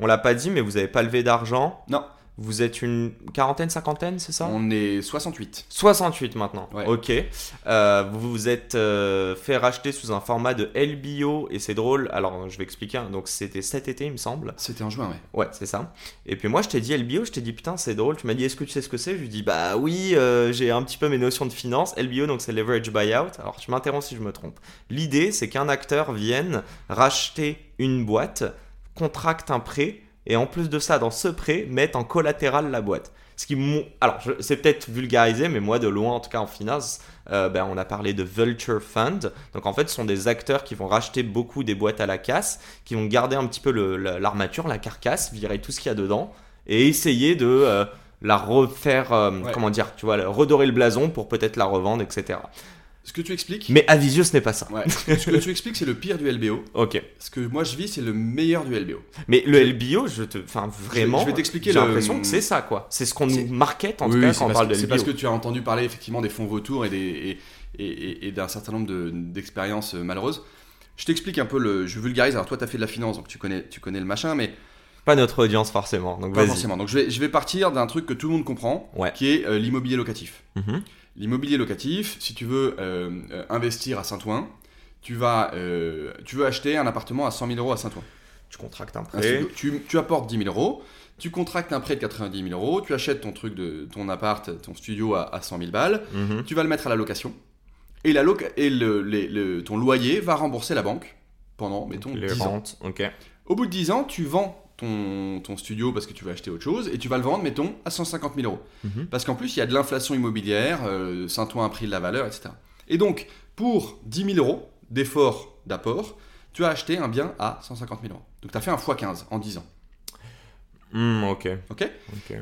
On l'a pas dit, mais vous n'avez pas levé d'argent. Non, Vous êtes une quarantaine, cinquantaine, c'est ça? On est 68. 68 maintenant. Ouais. Ok. Euh, vous vous êtes euh, fait racheter sous un format de LBO et c'est drôle. Alors je vais expliquer. hein. Donc c'était cet été, il me semble. C'était en juin, ouais. Ouais, c'est ça. Et puis moi, je t'ai dit LBO, je t'ai dit putain, c'est drôle. Tu m'as dit, est-ce que tu sais ce que c'est? Je lui dis, bah oui, euh, j'ai un petit peu mes notions de finance. LBO, donc c'est leverage buyout. Alors tu m'interromps si je me trompe. L'idée, c'est qu'un acteur vienne racheter une boîte, contracte un prêt, et en plus de ça, dans ce prêt, mettre en collatéral la boîte. Ce qui, alors, c'est peut-être vulgarisé, mais moi, de loin, en tout cas en finance, euh, ben, on a parlé de Vulture Fund. Donc, en fait, ce sont des acteurs qui vont racheter beaucoup des boîtes à la casse, qui vont garder un petit peu l'armature, la carcasse, virer tout ce qu'il y a dedans, et essayer de euh, la refaire, euh, Ouais. comment dire, tu vois, redorer le blason pour peut-être la revendre, etc. Ce que tu expliques, Mais Avisio, ce n'est pas ça. ouais, ce que tu expliques, c'est le pire du LBO. Ok. Ce que moi je vis, c'est le meilleur du LBO. Mais le LBO, je te, enfin vraiment, je vais t'expliquer J'ai le- l'impression que c'est ça, quoi. C'est ce qu'on C'est- nous market en Oui, tout cas c'est quand on parle que- de C'est LBO. parce que tu as entendu parler effectivement des fonds vautours et, des, et, et- et- et d'un certain nombre de- d'expériences euh, malheureuses. Je t'explique un peu le. Je vulgarise. Alors toi, tu as fait de la finance, donc tu connais, tu connais le machin, mais Pas notre audience forcément. Donc pas vas-y. forcément. Donc je vais, je vais partir d'un truc que tout le monde comprend, Ouais. qui est euh, l'immobilier locatif. Mhm. L'immobilier locatif, si tu veux euh, euh, investir à Saint-Ouen, tu vas, euh, tu veux acheter un appartement à 100 000 euros à Saint-Ouen. Tu contractes un prêt. Tu, tu apportes 10 000 euros, tu contractes un prêt de 90 000 euros, tu achètes ton truc de ton appart, ton studio à, à 100 000 balles, Mhm. tu vas le mettre à la location, et, la loca- et le, les- le- ton loyer va rembourser la banque pendant, mettons, Les 10 ans. Au bout de 10 ans, tu vends ton, ton studio parce que tu veux acheter autre chose, et tu vas le vendre, mettons, à 150 000 euros. Mhm. Parce qu'en plus, il y a de l'inflation immobilière, euh, Saint-Ouen a pris de la valeur, etc. Et donc, pour 10 000 euros d'effort d'apport, tu as acheté un bien à 150 000 euros. Donc, tu as fait un x15 en 10 ans. Hmm, ok. Ok.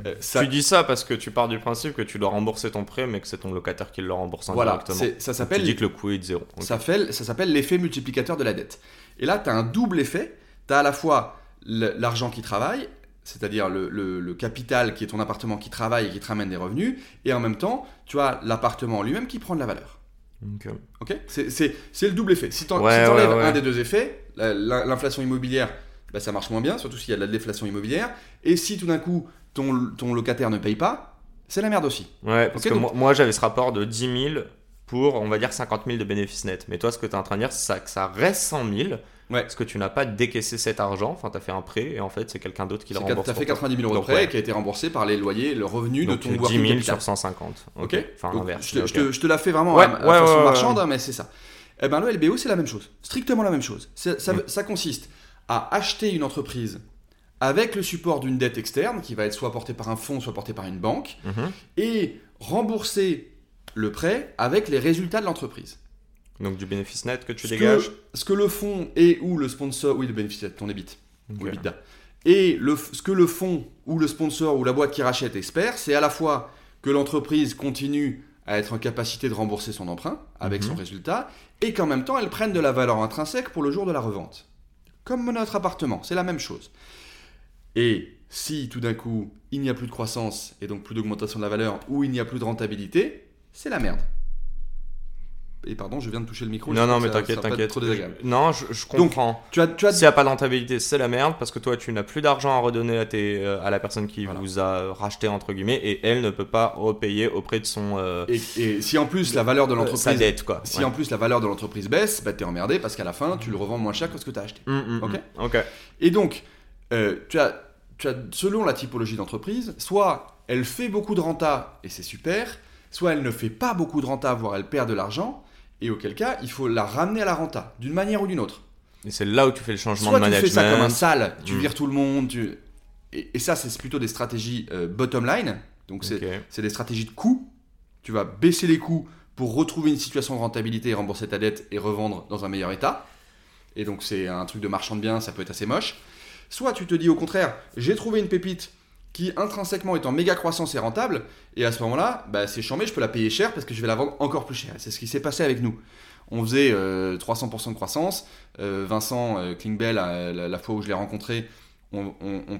Euh, ça- Tu dis ça parce que tu pars du principe que tu dois rembourser ton prêt, mais que c'est ton locataire qui le rembourse Voilà, indirectement. c'est- ça s'appelle Tu dis que le coût est de zéro. Ça, s'appelle l'effet multiplicateur de la dette. Et là, tu as un double effet. Tu as à la fois l'argent qui travaille, c'est-à-dire le, le- le capital qui est ton appartement qui travaille et qui te ramène des revenus, et en même temps, tu as l'appartement lui-même qui prend de la valeur. Ok. C'est le double effet. Si tu Ouais, enlèves ouais, ouais. un des deux effets, la- la- l'inflation immobilière, bah, ça marche moins bien, surtout s'il y a de la déflation immobilière. Et si tout d'un coup, ton, ton locataire ne paye pas, c'est la merde aussi. Ouais, parce que donc- moi, moi, j'avais ce rapport de 10 000 pour, on va dire, 50 000 de bénéfices nets. Mais toi, ce que tu es en train de dire, c'est que ça reste 100 000 Ouais. parce que tu n'as pas décaissé cet argent. Enfin, tu as fait un prêt et en fait, c'est quelqu'un d'autre qui le Tu rembourse. as fait pour toi. 90 000 euros de prêt ouais. qui a été remboursé par les loyers, le revenu Donc, de ton tu- 10 working 000 capital. sur 150. Ok. Enfin, l'inverse. je, te, je je la fais vraiment Ouais, à, à façon marchande, hein, mais c'est ça. Eh ben, le LBO, c'est la même chose. Strictement la même chose. Ça, Mm. ça consiste à acheter une entreprise avec le support d'une dette externe qui va être soit portée par un fonds, soit portée par une banque, Mhm. et rembourser le prêt avec les résultats de l'entreprise. Donc, du bénéfice net que tu Ce dégages. que, ce que le fonds et ou le sponsor, oui, le bénéfice de ton EBIT, Ok. ou EBITDA, et le, ce que le fonds ou le sponsor ou la boîte qui rachète espère, c'est à la fois que l'entreprise continue à être en capacité de rembourser son emprunt avec Mhm. son résultat, et qu'en même temps elle prenne de la valeur intrinsèque pour le jour de la revente. Comme notre appartement, c'est la même chose. Et si tout d'un coup il n'y a plus de croissance et donc plus d'augmentation de la valeur, ou il n'y a plus de rentabilité, c'est la merde. Et pardon, je viens de toucher le micro. Non, non, mais t'inquiète, t'inquiète. Non, je, je Donc, comprends. Tu as, tu as S'il n'y a pas de rentabilité, c'est la merde parce que toi, tu n'as plus d'argent à redonner à, tes, euh, à la personne qui Voilà. vous a racheté, entre guillemets, et elle ne peut pas repayer auprès de son. euh, Et, et si en plus la valeur de sa l'entreprise dette, quoi. si Ouais. en plus la valeur de l'entreprise baisse, bah t'es emmerdé parce qu'à la fin tu le revends moins cher que ce que tu as acheté. Mm, mm, Ok. mm. Ok. Et donc euh, tu, as, tu as selon la typologie d'entreprise, soit elle fait beaucoup de renta et c'est super, soit elle ne fait pas beaucoup de renta voire elle perd de l'argent et auquel cas il faut la ramener à la renta d'une manière ou d'une autre. Et c'est là où tu fais le changement Soit de tu management. fais ça comme un sale, tu Mm. vires tout le monde, tu... et, et ça c'est plutôt des stratégies euh, bottom line, donc c'est des stratégies de coûts. Tu vas baisser les coûts pour retrouver une situation de rentabilité et rembourser ta dette et revendre dans un meilleur état. Et donc c'est un truc de marchand de biens, ça peut être assez moche. Soit tu te dis au contraire, j'ai trouvé une pépite qui intrinsèquement est en méga croissance et rentable, et à ce moment-là, bah, c'est chambé, je peux la payer cher parce que je vais la vendre encore plus cher. C'est ce qui s'est passé avec nous. On faisait euh, 300% de croissance. Euh, Vincent euh, Klingbell, la, fois où je l'ai rencontré, on,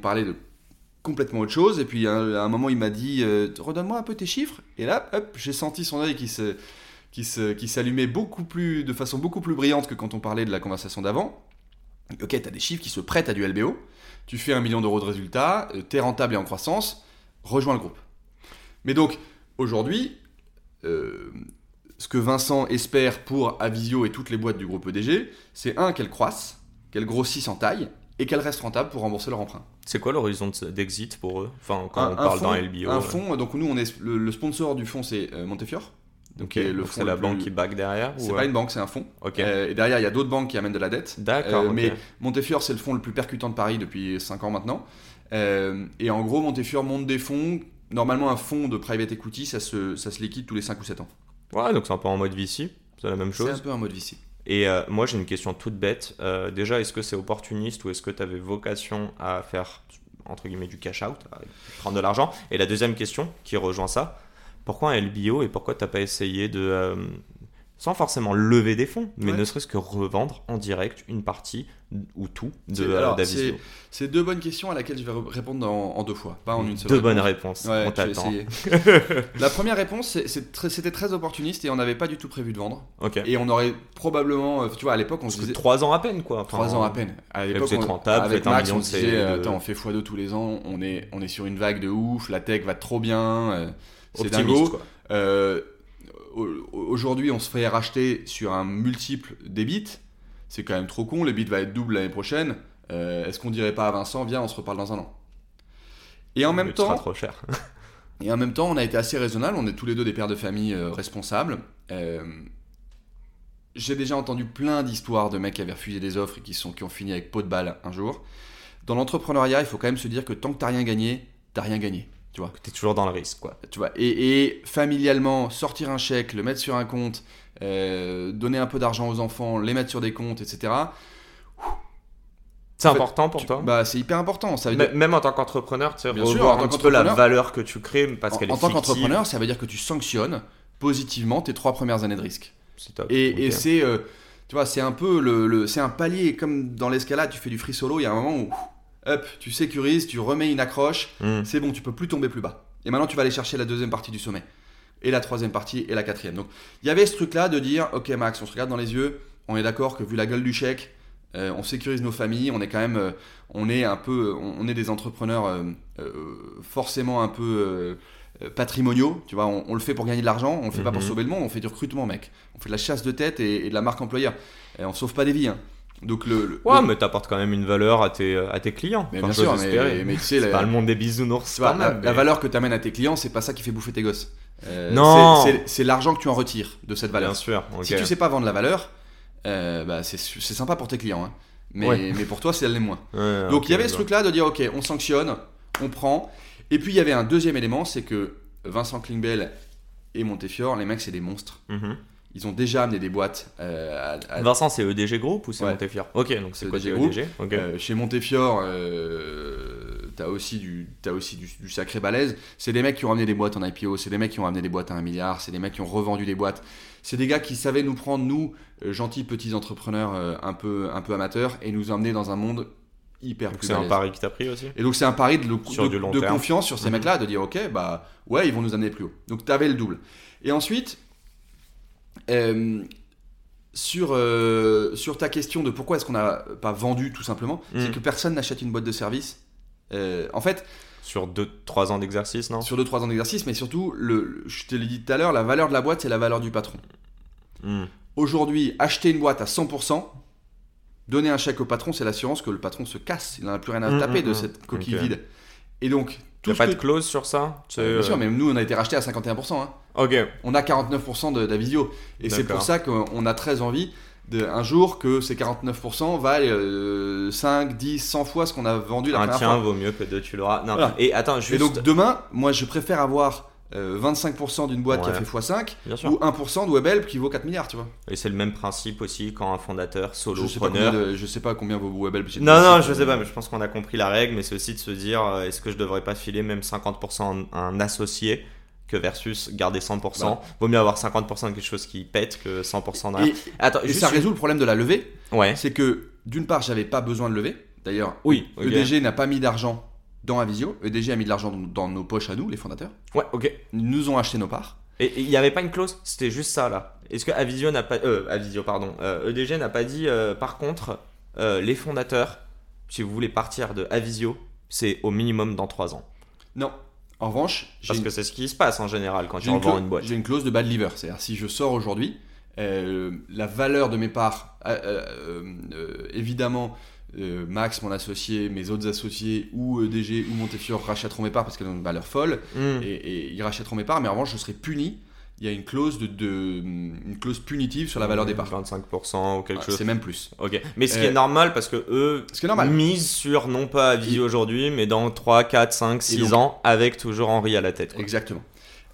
parlait de complètement autre chose. Et puis à un, moment, il m'a dit euh, Redonne-moi un peu tes chiffres. Et là, j'ai senti son œil qui se- qui s'allumait beaucoup plus de façon beaucoup plus brillante que quand on parlait de la conversation d'avant. Ok, tu as des chiffres qui se prêtent à du LBO. Tu fais un million d'euros de résultats, tu es rentable et en croissance, rejoins le groupe. Mais donc, aujourd'hui, euh, ce que Vincent espère pour Avisio et toutes les boîtes du groupe EDG, c'est un, qu'elles croissent, qu'elles grossissent en taille et qu'elles restent rentables pour rembourser leur emprunt. C'est quoi l'horizon de- d'exit pour eux? Enfin, quand Un- on parle d'un LBO. Un euh, fonds, donc nous, on est, le, le sponsor du fonds, c'est euh, Montefiore. Le donc c'est la banque qui back derrière C'est ou, pas euh, une banque, c'est un fonds. Ok. Euh, et derrière, il y a d'autres banques qui amènent de la dette. D'accord. Euh, mais Montefiore, c'est le fonds le plus percutant de Paris depuis 5 ans maintenant. Euh, et en gros, Montefiore monte des fonds. Normalement, un fonds de private equity, ça se, ça se liquide tous les 5 ou 7 ans. Ouais, donc c'est un peu en mode VC. C'est la même C'est un chose. peu un mode VC. Et moi, j'ai une question toute bête. Déjà, est-ce que c'est opportuniste ou est-ce que tu avais vocation à faire, entre guillemets, du cash out, à prendre de l'argent? Et la deuxième question, qui rejoint ça, pourquoi un LBO et pourquoi tu n'as pas essayé de, euh, sans forcément lever des fonds, mais Ouais. ne serait-ce que revendre en direct une partie ou tout de euh, d'Avisio C'est deux bonnes questions à laquelle je vais re- répondre en, en deux fois, pas en une seule. Deux réponse. bonnes réponses. Ouais, on t'attend. La première réponse, c'était très opportuniste et on n'avait pas du tout prévu de vendre. Et on aurait probablement, euh, tu vois, à l'époque, on se Parce disait. trois ans à peine, quoi. Enfin, 3 ans à peine. À l'époque, on- rentable, avec un Max, million on se disait, de- attends, on fait x2 tous les ans, on est, on est sur une vague de ouf, la tech va trop bien, euh, c'est dingo. Euh, au- Aujourd'hui, on se fait racheter sur un multiple des bits. C'est quand même trop con, les bits va être double l'année prochaine. Euh, Est-ce qu'on dirait pas à Vincent, viens, on se reparle dans un an Et en même Mais temps, trop cher. et en même temps, on a été assez raisonnable. On est tous les deux des pères de famille euh, responsables. J'ai déjà entendu plein d'histoires de mecs qui avaient refusé des offres et qui, sont, qui ont fini avec pot de balle un jour. Dans l'entrepreneuriat, il faut quand même se dire que tant que t'as rien gagné, t'as rien gagné. Tu vois. T'es toujours dans le risque, quoi. Tu vois. Et, et familialement, sortir un chèque, le mettre sur un compte, euh, donner un peu d'argent aux enfants, les mettre sur des comptes, etc. C'est En fait, important pour tu- toi? Bah, c'est hyper important. Ça veut M- dire- Même en tant qu'entrepreneur, tu sais, Bien sûr, en un petit peu la valeur que tu crées parce en, qu'elle est en tant qu'entrepreneur, ça veut dire que tu sanctionnes positivement tes trois premières années de risque. C'est top. Et, c'est, euh, tu vois, c'est un peu le, le- c'est un palier comme dans l'escalade, tu fais du free solo, il y a un moment où, hop, tu sécurises, tu remets une accroche, Hmm. c'est bon, tu peux plus tomber plus bas. Et maintenant, tu vas aller chercher la deuxième partie du sommet, et la troisième partie, et la quatrième. Donc, il y avait ce truc-là de dire, ok Max, on se regarde dans les yeux, on est d'accord que vu la gueule du chèque, euh, on sécurise nos familles, on est quand même, euh, on est un peu, on, on est des entrepreneurs euh, forcément un peu patrimoniaux, tu vois, on, on le fait pour gagner de l'argent, on le fait pas pour Mhm. sauver le monde, on fait du recrutement, mec. On fait de la chasse de tête et, et de la marque employeur. Et on sauve pas des vies. hein. Donc le, le- Ouais, le- mais t'apportes quand même une valeur à tes, à tes clients. mais Enfin, bien sûr, mais, mais tu sais, la, pas le monde des bisounours la- valeur que tu amènes à tes clients, c'est pas ça qui fait bouffer tes gosses. Euh, Non. c'est- l'argent que tu en retires de cette valeur. Bien sûr. Si tu sais pas vendre la valeur, euh, bah, c'est sympa pour tes clients. hein. Mais, Ouais. mais pour toi, c'est l'est moins. Ouais, Donc il y avait ce truc-là de dire ok, on sanctionne, on prend. Et puis il y avait un deuxième élément, c'est que Vincent Klingbell et Montefiore, les mecs, c'est des monstres. Mhm. Ils ont déjà amené des boîtes à- à- à- Vincent, c'est EDG Group ou c'est Ouais. Montefiore Ok, donc c'est EDG Group. EDG. Ok. Euh, chez Montefiore, euh, t'as aussi, du, t'as aussi du, du sacré balèze. C'est des mecs qui ont ramené des boîtes en IPO, c'est des mecs qui ont ramené des boîtes à un milliard, c'est des mecs qui ont revendu des boîtes. C'est des gars qui savaient nous prendre, nous, euh, gentils petits entrepreneurs euh, un, peu, un peu amateurs, et nous emmener dans un monde hyper Donc plus c'est un pari qui t'a pris aussi Et donc c'est un pari de, confiance sur ces Mhm. mecs-là, de dire ok, bah ouais, ils vont nous amener plus haut. Donc tu avais le double. Et ensuite, euh, sur, euh, sur ta question de pourquoi est-ce qu'on n'a pas vendu tout simplement, c'est que personne n'achète une boîte de service. Euh, en fait, Sur 2-3 ans d'exercice, non? sur 2-3 ans d'exercice, mais surtout, le, je te l'ai dit tout à l'heure, la valeur de la boîte, c'est la valeur du patron. Hmm. Aujourd'hui, acheter une boîte à 100%, donner un chèque au patron, c'est l'assurance que le patron se casse. Il n'en a plus rien à Mhm, taper de cette coquille vide. Et donc, tout Y'a ce pas que- de clause sur ça Euh, Bien sûr, euh, mais nous on a été racheté à 51%. hein. Ok. On a 49% de- d'Avisio. Et c'est pour ça qu'on a très envie de, un jour que ces 49% valent euh, 5, 10, 100 fois ce qu'on a vendu la Un première tien fois. vaut mieux que deux, tu l'auras. Non. Voilà. Et attends, juste. Et donc demain, moi je préfère avoir euh, 25% d'une boîte qui a fait x5 Bien sûr. ou 1% de WebHelp qui vaut 4 milliards, tu vois. Et c'est le même principe aussi quand un fondateur Je sais, pas solopreneur. combien de- je sais pas combien vaut WebHelp. Non, non, je sais euh, pas, mais je pense qu'on a compris la règle, mais c'est aussi de se dire euh, est-ce que je devrais pas filer même 50% à un associé que versus garder 100%. Voilà. Vaut mieux avoir 50% de quelque chose qui pète que 100% d'un. Et, Attends, et juste ça résout le problème de la levée. Ouais. C'est que d'une part, j'avais pas besoin de lever. D'ailleurs, Oui. EDG n'a pas mis d'argent dans Avisio. EDG a mis de l'argent dans, nos poches à nous, les fondateurs. Ouais, ok. Nous ont acheté nos parts. Et il n'y avait pas une clause C'était juste ça là. Est-ce que Avisio n'a pas. Euh, Avisio, pardon. Euh, EDG n'a pas dit euh, par contre, euh, les fondateurs, si vous voulez partir de Avisio, c'est au minimum dans 3 ans. Non. En revanche, Parce une- que c'est ce qui se passe en général quand tu une, revends une boîte. j'ai une clause de bad liver. C'est-à-dire, si je sors aujourd'hui, euh, la valeur de mes parts, évidemment, euh, Max, mon associé, mes autres associés, ou EDG, ou Montefiore rachèteront mes parts parce qu'elles ont une valeur folle, Hmm. et, et ils rachèteront mes parts, mais en revanche, je serai puni. Il y a une clause, de, de- une clause punitive sur la valeur des parts. 25% ou quelque chose. C'est même plus. Ok. Mais ce qui Euh, est normal parce que eux Ce qui est normal. misent sur non pas Avisio aujourd'hui, mais dans 3, 4, 5, 6 donc- ans avec toujours Henri à la tête. quoi. Exactement.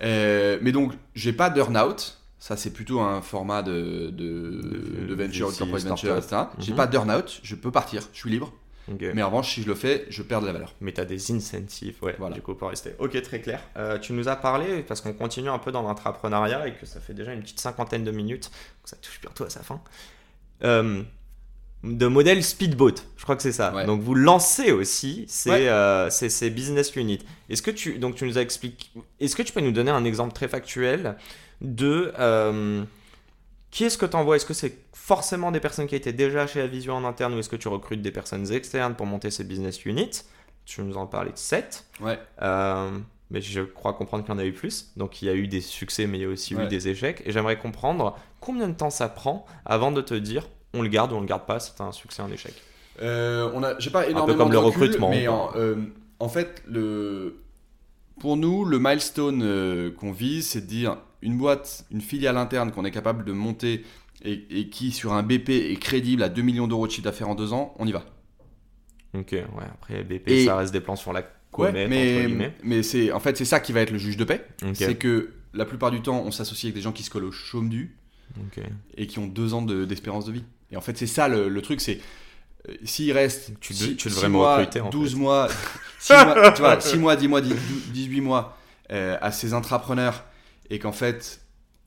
Euh, mais donc, j'ai pas d'earn-out. Ça, c'est plutôt un format de, de, venture, de VC, corporate venture, startup. etc. J'ai Mhm. pas d'earn-out. Je peux partir. Je suis libre. Mais en revanche, si je le fais, je perds de la valeur. Mais tu as des incentives, ouais, Voilà. du coup, pour rester. Ok, très clair. Euh, tu nous as parlé, parce qu'on continue un peu dans l'entrepreneuriat et que ça fait déjà une petite cinquantaine de minutes, donc ça touche bientôt à sa fin, euh, de modèle speedboat. Je crois que c'est ça. Ouais. Donc vous lancez aussi ces, Ouais. euh, ces, ces business units. Est-ce que tu, donc tu nous as expliqué, est-ce que tu peux nous donner un exemple très factuel de euh, qui est-ce que tu envoies Est-ce que c'est forcément des personnes qui étaient déjà chez Avisio en interne ou est-ce que tu recrutes des personnes externes pour monter ces business units? Tu nous en parlais de 7. Ouais. mais je crois comprendre qu'il y en a eu plus. Donc il y a eu des succès, mais il y a aussi eu des échecs. Et j'aimerais comprendre combien de temps ça prend avant de te dire on le garde ou on le garde pas, c'est un succès, un échec. Euh, on a, j'ai pas énormément comme de le recrutement, mais en, euh, en fait, le, pour nous, le milestone euh, qu'on vise, c'est de dire une boîte, une filiale interne qu'on est capable de monter et, et qui, sur un BP, est crédible à 2 millions d'euros de chiffre d'affaires en deux ans, on y va. Ok, ouais, après BP, Et- ça reste des plans sur la comète, entre mais guillemets. mais c'est en fait c'est ça qui va être le juge de paix. C'est que la plupart du temps, on s'associe avec des gens qui se collent au chaume du et qui ont deux ans de- d'espérance de, vie. Et en fait, c'est ça le, le truc, c'est euh, s'il reste Tu six- tu six mois, recruter, en 12 fait. mois, 6 mois, tu vois, 6 mois, 10 mois, 10 18 mois euh, à ces intrapreneurs et qu'en fait,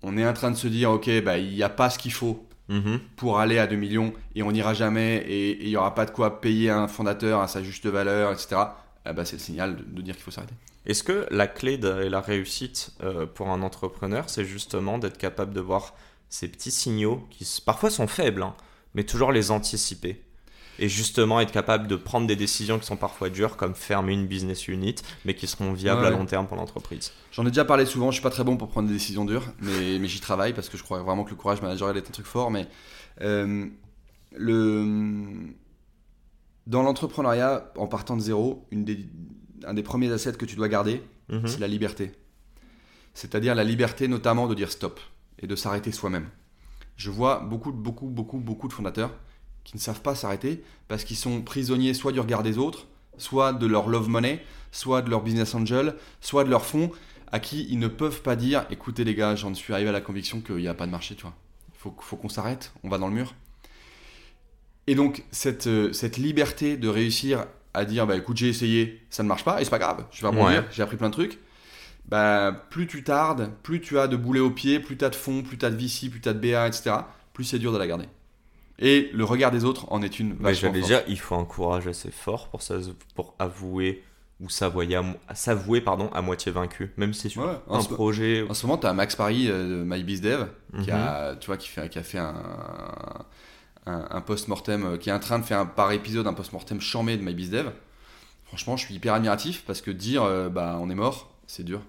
on est en train de se dire, ok, bah, il n'y a pas ce qu'il faut Mhm. pour aller à 2 millions et on n'ira jamais et il n'y aura pas de quoi payer un fondateur à sa juste valeur, etc. Ah bah, c'est le signal de, de dire qu'il faut s'arrêter. Est-ce que la clé de la réussite euh, pour un entrepreneur, c'est justement d'être capable de voir ces petits signaux qui parfois sont faibles, hein, mais toujours les anticiper? Et justement être capable de prendre des décisions qui sont parfois dures, comme fermer une business unit, mais qui seront viables Ouais. à long terme pour l'entreprise. J'en ai déjà parlé souvent, je suis pas très bon pour prendre des décisions dures, mais, mais j'y travaille parce que je crois vraiment que le courage managérial est un truc fort. Mais euh, le, dans l'entrepreneuriat, en partant de zéro, une des, un des premiers assets que tu dois garder, Mhm. c'est la liberté. C'est-à-dire la liberté notamment de dire stop et de s'arrêter soi-même. Je vois beaucoup, beaucoup, beaucoup, beaucoup de fondateurs qui ne savent pas s'arrêter parce qu'ils sont prisonniers soit du regard des autres, soit de leur love money, soit de leur business angel, soit de leur fonds, à qui ils ne peuvent pas dire écoutez les gars, j'en suis arrivé à la conviction qu'il n'y a pas de marché, tu vois. Il faut, faut qu'on s'arrête, on va dans le mur. Et donc, cette, euh, cette liberté de réussir à dire bah écoute, j'ai essayé, ça ne marche pas, et c'est pas grave, je vais rebondir, Ouais. j'ai appris plein de trucs. Bah, plus tu tardes, plus tu as de boulets au pied, plus tu as de fonds, plus tu as de VC, plus tu as de BA, etc., plus c'est dur de la garder. Et le regard des autres en est une vachement dire, il faut un courage assez fort pour, ça, pour avouer ou s'avouer à, pardon, à moitié vaincu, même si c'est sur Ouais, un ce- projet. En ce moment, tu as Max Paris euh, de MyBizDev qui, Mhm. a, tu vois, qui, fait, qui a fait un, un, un post-mortem, euh, qui est en train de faire un, par épisode un post-mortem chambé de MyBizDev. Franchement, je suis hyper admiratif parce que dire euh, bah, on est mort, c'est dur.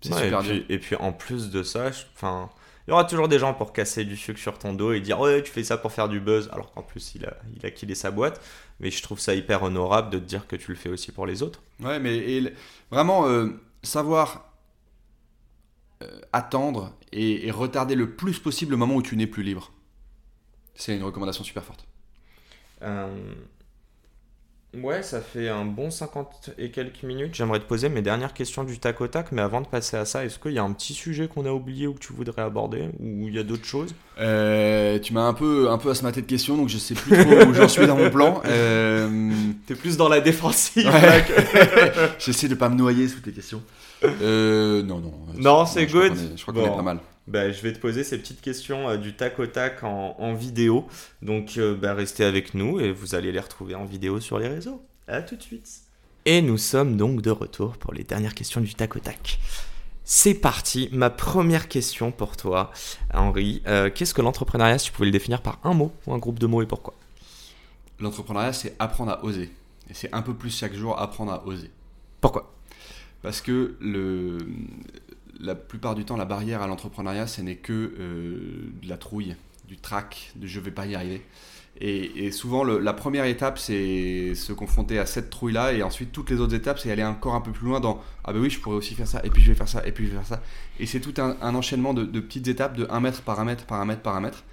C'est Ouais, super et, puis, dur. et puis en plus de ça, je- enfin, il y aura toujours des gens pour casser du sucre sur ton dos et dire ouais tu fais ça pour faire du buzz, alors qu'en plus il a, il a killé sa boîte. Mais je trouve ça hyper honorable de te dire que tu le fais aussi pour les autres. Ouais, mais et vraiment, euh, savoir euh, attendre et, et retarder le plus possible le moment où tu n'es plus libre. C'est une recommandation super forte. Euh, Ouais, ça fait un bon 50 et quelques minutes. J'aimerais te poser mes dernières questions du tac au tac, mais avant de passer à ça, est-ce qu'il y a un petit sujet qu'on a oublié ou que tu voudrais aborder Ou il y a d'autres choses? Euh, tu m'as un peu, un peu asmaté de questions, donc je sais plus trop où j'en suis dans mon plan. Euh, T'es plus dans la défensive. Ouais. J'essaie de pas me noyer sous tes questions. Euh, non, non. Non, c'est je crois good. qu'on est- Je crois qu'on Bon. est pas mal. Bah, je vais te poser ces petites questions euh, du tac au tac en, en vidéo. Donc, euh, bah, restez avec nous et vous allez les retrouver en vidéo sur les réseaux. À tout de suite. Et nous sommes donc de retour pour les dernières questions du tac au tac. C'est parti. Ma première question pour toi, Henri. Euh, Qu'est-ce que l'entrepreneuriat, si tu pouvais le définir par un mot ou un groupe de mots et pourquoi? L'entrepreneuriat, c'est apprendre à oser. Et c'est un peu plus chaque jour apprendre à oser. Pourquoi? Parce que le, la plupart du temps, la barrière à l'entrepreneuriat, ce n'est que euh, de la trouille, du trac, de je vais pas y arriver. Et, et souvent, le- la première étape, c'est se confronter à cette trouille-là, et ensuite, toutes les autres étapes, c'est aller encore un peu plus loin dans ah ben oui, je pourrais aussi faire ça, et puis je vais faire ça, et puis je vais faire ça. Et c'est tout un, un enchaînement de, de petites étapes de 1 mètre par 1 mètre par 1 mètre par 1 mètre.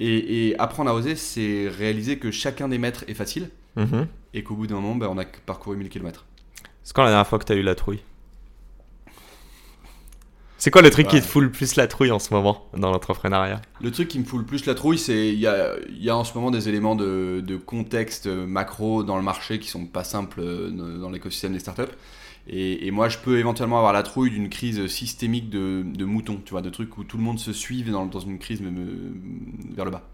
Et, et apprendre à oser, c'est réaliser que chacun des mètres est facile, Mhm. et qu'au bout d'un moment, ben, on a parcouru 1000 km. C'est quand la dernière fois que tu as eu la trouille? C'est quoi le truc qui te fout le plus la trouille en ce moment dans l'entrepreneuriat? Le truc qui me fout le plus la trouille, c'est il y a, il y a en ce moment des éléments de, de contexte macro dans le marché qui sont pas simples euh, dans l'écosystème des startups. Et, et moi, je peux éventuellement avoir la trouille d'une crise systémique de, de moutons, tu vois, de trucs où tout le monde se suive dans, dans une crise vers le bas.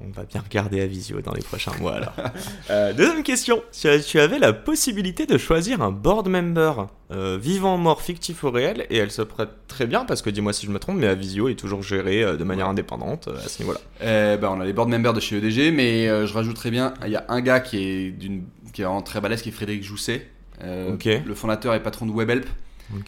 On va bien regarder à visio dans les prochains mois alors. Euh, deuxième question. Si tu avais la possibilité de choisir un board member, euh, vivant, mort, fictif ou réel, et elle se prête très bien parce que dis-moi si je me trompe, mais à visio est toujours gérée euh, de manière indépendante euh, à ce niveau-là. Bah, on a les board members de chez EDG, mais je rajouterais bien, il y a un gars qui est, d'une, qui est vraiment très balèze, qui est Frédéric Jousset, le fondateur et patron de WebHelp.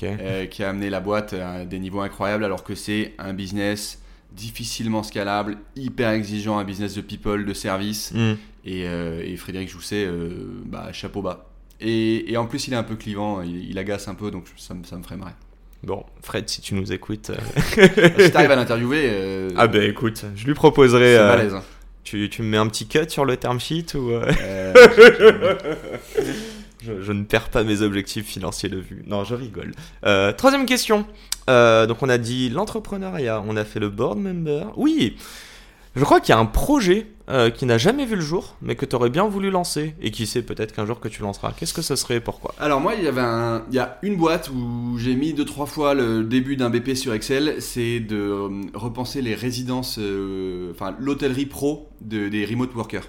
Euh, qui a amené la boîte à des niveaux incroyables alors que c'est un business difficilement scalable, hyper exigeant, un business de people, de service. Hmm. Et, euh, et Frédéric Jousset, euh, bah, chapeau bas. Et, et en plus, il est un peu clivant, il, il agace un peu, donc ça, me- ça me ferait marrer. Bon, Fred, si tu nous écoutes. euh, si t'arrives à l'interviewer, euh, ah ben écoute, je lui proposerai. c'est euh, hein. tu, tu me mets un petit cut sur le term sheet ou. Je, ne perds pas mes objectifs financiers de vue. Non, je rigole. Euh, troisième question. Euh, donc on a dit l'entrepreneuriat, on a fait le board member. Oui, je crois qu'il y a un projet euh, qui n'a jamais vu le jour, mais que tu aurais bien voulu lancer. Et qui sait, peut-être qu'un jour que tu lanceras. Qu'est-ce que ce serait? Et pourquoi? Alors moi, il y avait a une boîte où j'ai mis deux trois fois le début d'un BP sur Excel, c'est de repenser les résidences, enfin l'hôtellerie pro de, des remote workers.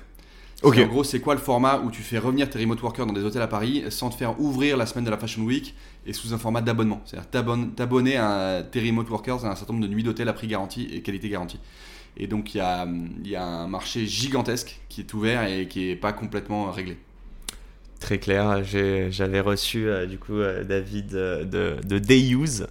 En gros, c'est quoi le format où tu fais revenir tes remote workers dans des hôtels à Paris sans te faire ouvrir la semaine de la Fashion Week et sous un format d'abonnement? C'est-à-dire t'abonner à tes remote workers à un certain nombre de nuits d'hôtel à prix garanti et qualité garantie. Et donc il y a, y a un marché gigantesque qui est ouvert et qui est pas complètement réglé. Très clair, j'avais reçu euh, du coup euh, David euh, de, de Dayuse.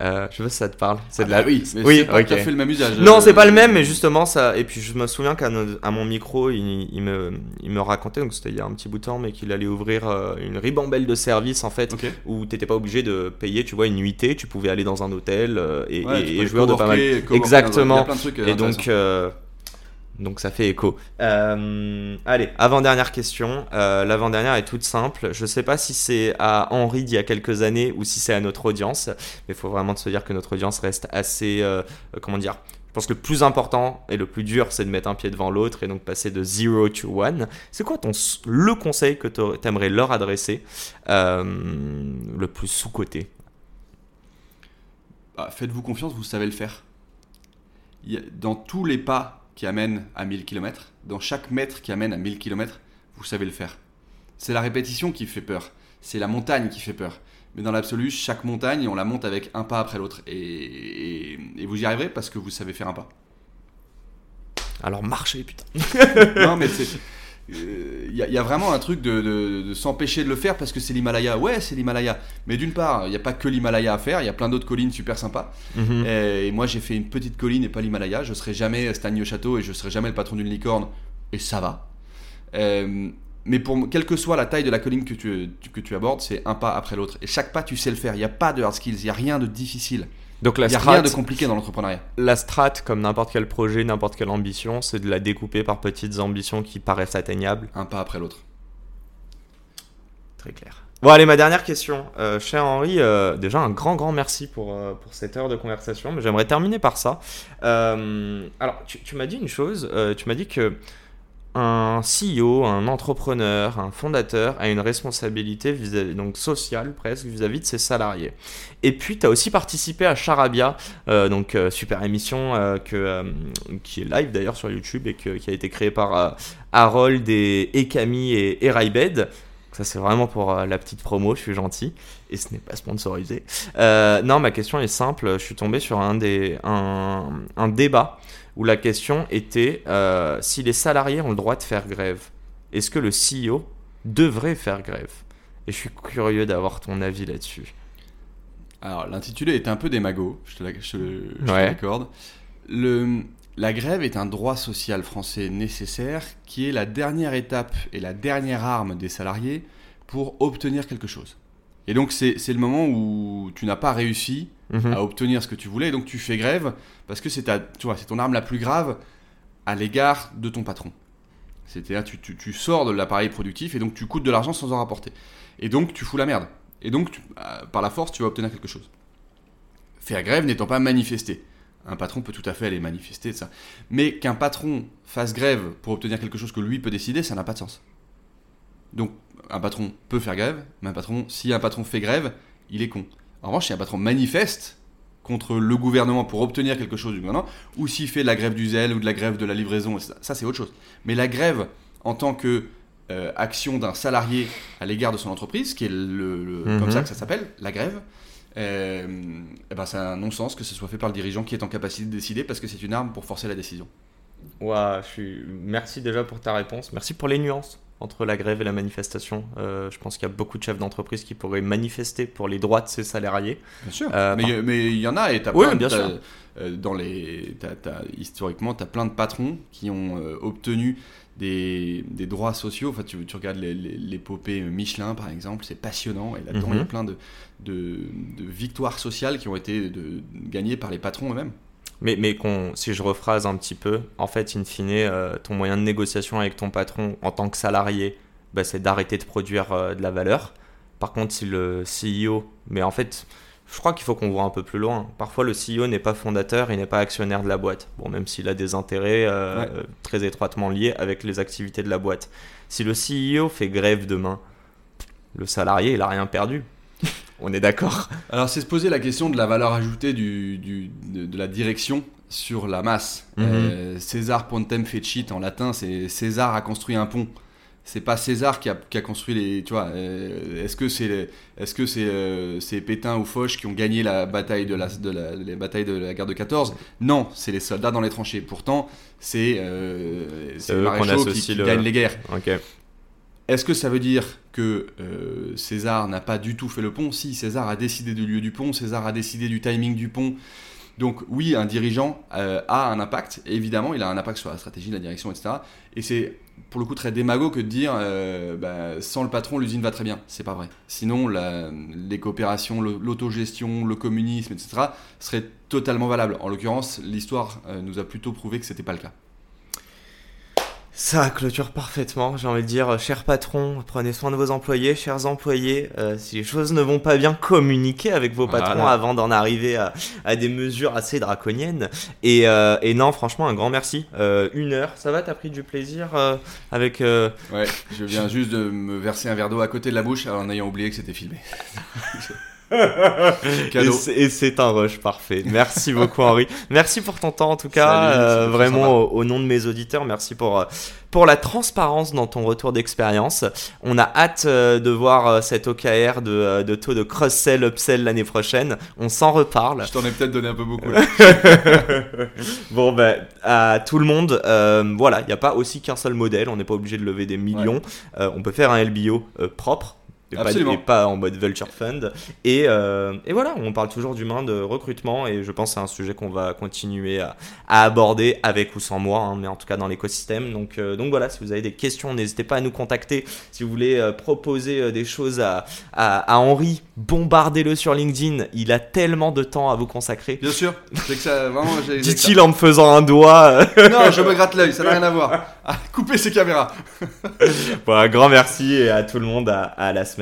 Euh, je sais pas si ça te parle. C'est Ah de la. bah oui, mais oui, c'est pas ok. tout à fait le même usage. Non, Euh, c'est pas le même, mais justement ça. Et puis je me souviens qu'à mon micro, il, il me, il me racontait, donc c'était il y a un petit bout de temps, mais qu'il allait ouvrir euh, une ribambelle de services en fait, où t'étais pas obligé de payer, tu vois, une nuitée, tu pouvais aller dans un hôtel euh, et, Ouais, et- tu et peux jouer de pas mal. Exactement. Il y a plein de trucs. euh, Et donc, euh, donc ça fait écho. Euh, allez, avant-dernière question. Euh, L'avant-dernière est toute simple. Je sais pas si c'est à Henri d'il y a quelques années ou si c'est à notre audience, mais il faut vraiment se dire que notre audience reste assez, euh, comment dire. Je pense que le plus important et le plus dur, c'est de mettre un pied devant l'autre et donc passer de zero to one. C'est quoi ton le conseil que tu aimerais leur adresser le plus sous-côté Bah, Faites-vous confiance, vous savez le faire. Dans tous les pas qui amènent à 1000 km, dans chaque mètre qui amène à 1000 km, vous savez le faire. C'est la répétition qui fait peur. C'est la montagne qui fait peur. Mais dans l'absolu, chaque montagne, on la monte avec un pas après l'autre. Et, et- et vous y arriverez parce que vous savez faire un pas. Alors marchez, putain. non, mais c'est. Il y, a- y a vraiment un truc de, de- de s'empêcher de le faire parce que c'est l'Himalaya. Ouais, c'est l'Himalaya. Mais d'une part, il n'y a pas que l'Himalaya à faire, il y a plein d'autres collines super sympas. Mhm. Et, moi, j'ai fait une petite colline et pas l'Himalaya. Je serai jamais Stagne au château et je serai jamais le patron d'une licorne. Et ça va. Euh, mais pour quelle que soit la taille de la colline que tu, que tu abordes, c'est un pas après l'autre. Et chaque pas, tu sais le faire. Il n'y a pas de hard skills. Il n'y a rien de difficile. Donc Il la n'y a strat, rien de compliqué dans l'entrepreneuriat. la strat, comme n'importe quel projet, n'importe quelle ambition, c'est de la découper par petites ambitions qui paraissent atteignables. Un pas après l'autre. Très clair. Bon, allez, ma dernière question. Euh, cher Henri, euh, déjà un grand, grand merci pour, euh, pour cette heure de conversation. Mais j'aimerais terminer par ça. Euh, alors, tu, tu m'as dit une chose. euh, tu m'as dit que un CEO, un entrepreneur, un fondateur a une responsabilité vis-à-vis, donc sociale presque vis-à-vis de ses salariés. Et puis, tu as aussi participé à Charabia, euh, donc euh, super émission euh, qui est live d'ailleurs sur YouTube et qui a été créée par Harold et, Camille et, et. Ça, c'est vraiment pour la petite promo, je suis gentil. Et ce n'est pas sponsorisé. Non, ma question est simple. Je suis tombé sur un débat où la question était euh, si les salariés ont le droit de faire grève, est-ce que le CEO devrait faire grève? Et je suis curieux d'avoir ton avis là-dessus. Alors, l'intitulé est un peu démago, je te la- Ouais. l'accorde. La grève est un droit social français nécessaire qui est la dernière étape et la dernière arme des salariés pour obtenir quelque chose. Et donc, c'est le moment où tu n'as pas réussi Mhm. à obtenir ce que tu voulais, et donc tu fais grève parce que c'est ton arme la plus grave à l'égard de ton patron. C'est-à-dire tu, tu, tu sors de l'appareil productif et donc tu coûtes de l'argent sans en rapporter. Et donc tu fous la merde. Et donc tu- euh, par la force tu vas obtenir quelque chose. Faire grève n'étant pas manifester. Un patron peut tout à fait aller manifester, ça. Mais qu'un patron fasse grève pour obtenir quelque chose que lui peut décider, ça n'a pas de sens. Donc un patron peut faire grève, mais un patron, si un patron fait grève, il est con. En revanche, si un patron manifeste contre le gouvernement pour obtenir quelque chose du gouvernement, ou s'il fait de la grève du zèle ou de la grève de la livraison, ça, ça, c'est autre chose. Mais la grève en tant que euh, action d'un salarié à l'égard de son entreprise, qui est le, le- Mhm. comme ça que ça s'appelle, la grève, euh, eh ben, c'est un non-sens que ce soit fait par le dirigeant qui est en capacité de décider parce que c'est une arme pour forcer la décision. Je suis... Merci déjà pour ta réponse. Merci pour les nuances entre la grève et la manifestation. Euh, je pense qu'il y a beaucoup de chefs d'entreprise qui pourraient manifester pour les droits de ses salariés. Bien sûr. Euh, mais par- il y en a et t'as Oui, plein, bien sûr. euh, dans les, historiquement, tu as plein de patrons qui ont obtenu des, des droits sociaux. Enfin, tu, tu regardes l'épopée Michelin, par exemple, c'est passionnant. Et là-dedans, il y a Mhm. plein de, de, de victoires sociales qui ont été de- gagnées par les patrons eux-mêmes. Mais, mais qu'on, si je rephrase un petit peu, en fait, in fine, euh, ton moyen de négociation avec ton patron en tant que salarié, bah, c'est d'arrêter de produire euh, de la valeur. Par contre, si le CEO, mais en fait, je crois qu'il faut qu'on voit un peu plus loin. Parfois, le CEO n'est pas fondateur, il n'est pas actionnaire de la boîte. Bon, même s'il a des intérêts euh, Ouais. très étroitement liés avec les activités de la boîte. Si le CEO fait grève demain, le salarié, il a rien perdu. On est d'accord. Alors, c'est se poser la question de la valeur ajoutée du, du- de, de la direction sur la masse. Mhm. Euh, César pontem fecit en latin, c'est César a construit un pont. C'est pas César qui a, qui a construit les. Tu vois, euh, est-ce que c'est est-ce que c'est euh, Pétain ou Foch qui ont gagné la bataille de la, de la, les batailles de la guerre de 14 Non, c'est les soldats dans les tranchées. Pourtant, c'est euh, les maréchaux qui, qui le- gagnent les guerres. Est-ce que ça veut dire que euh, César n'a pas du tout fait le pont? Si, César a décidé du lieu du pont, César a décidé du timing du pont. Donc oui, un dirigeant euh, a un impact, et évidemment, il a un impact sur la stratégie, la direction, etc. Et c'est pour le coup très démago que de dire euh, bah, sans le patron, l'usine va très bien. C'est pas vrai. Sinon, les coopérations, le- l'autogestion, le communisme, etc. seraient totalement valables. En l'occurrence, l'histoire nous a plutôt prouvé que c'était pas le cas. Ça clôture parfaitement, j'ai envie de dire, euh, cher patron, prenez soin de vos employés, chers employés, euh, si les choses ne vont pas bien, communiquez avec vos patrons Voilà. avant d'en arriver à, à des mesures assez draconiennes. Et, euh, et non, franchement, un grand merci. Euh, une heure, ça va, t'as pris du plaisir avec... Ouais, je viens juste de me verser un verre d'eau à côté de la bouche en ayant oublié que c'était filmé. Et c'est- un rush parfait. Merci beaucoup Henri. Merci pour ton temps en tout cas. Salut, Euh, vraiment au, au nom de mes auditeurs, merci pour euh, pour la transparence dans ton retour d'expérience. On a hâte euh, de voir euh, cet OKR de, de taux de cross-sell, upsell l'année prochaine. On s'en reparle. Je t'en ai peut-être donné un peu beaucoup. là. bon, ben, à tout le monde, voilà, il n'y a pas aussi qu'un seul modèle. On n'est pas obligé de lever des millions. On peut faire un LBO propre. Et pas, et pas en mode Vulture Fund. Et, euh, et voilà, on parle toujours d'humain, de recrutement, et je pense que c'est un sujet qu'on va continuer à, à aborder avec ou sans moi, hein, mais en tout cas dans l'écosystème. Donc, euh, donc voilà, si vous avez des questions, n'hésitez pas à nous contacter. Si vous voulez euh, proposer des choses à, à, à Henri, bombardez-le sur LinkedIn. Il a tellement de temps à vous consacrer. Bien sûr, c'est que ça, vraiment. Dit-il en me faisant un doigt. Non, je me gratte l'œil, ça n'a rien à voir. Ah, coupez ces caméras. Bon, un grand merci et à tout le monde à, à la semaine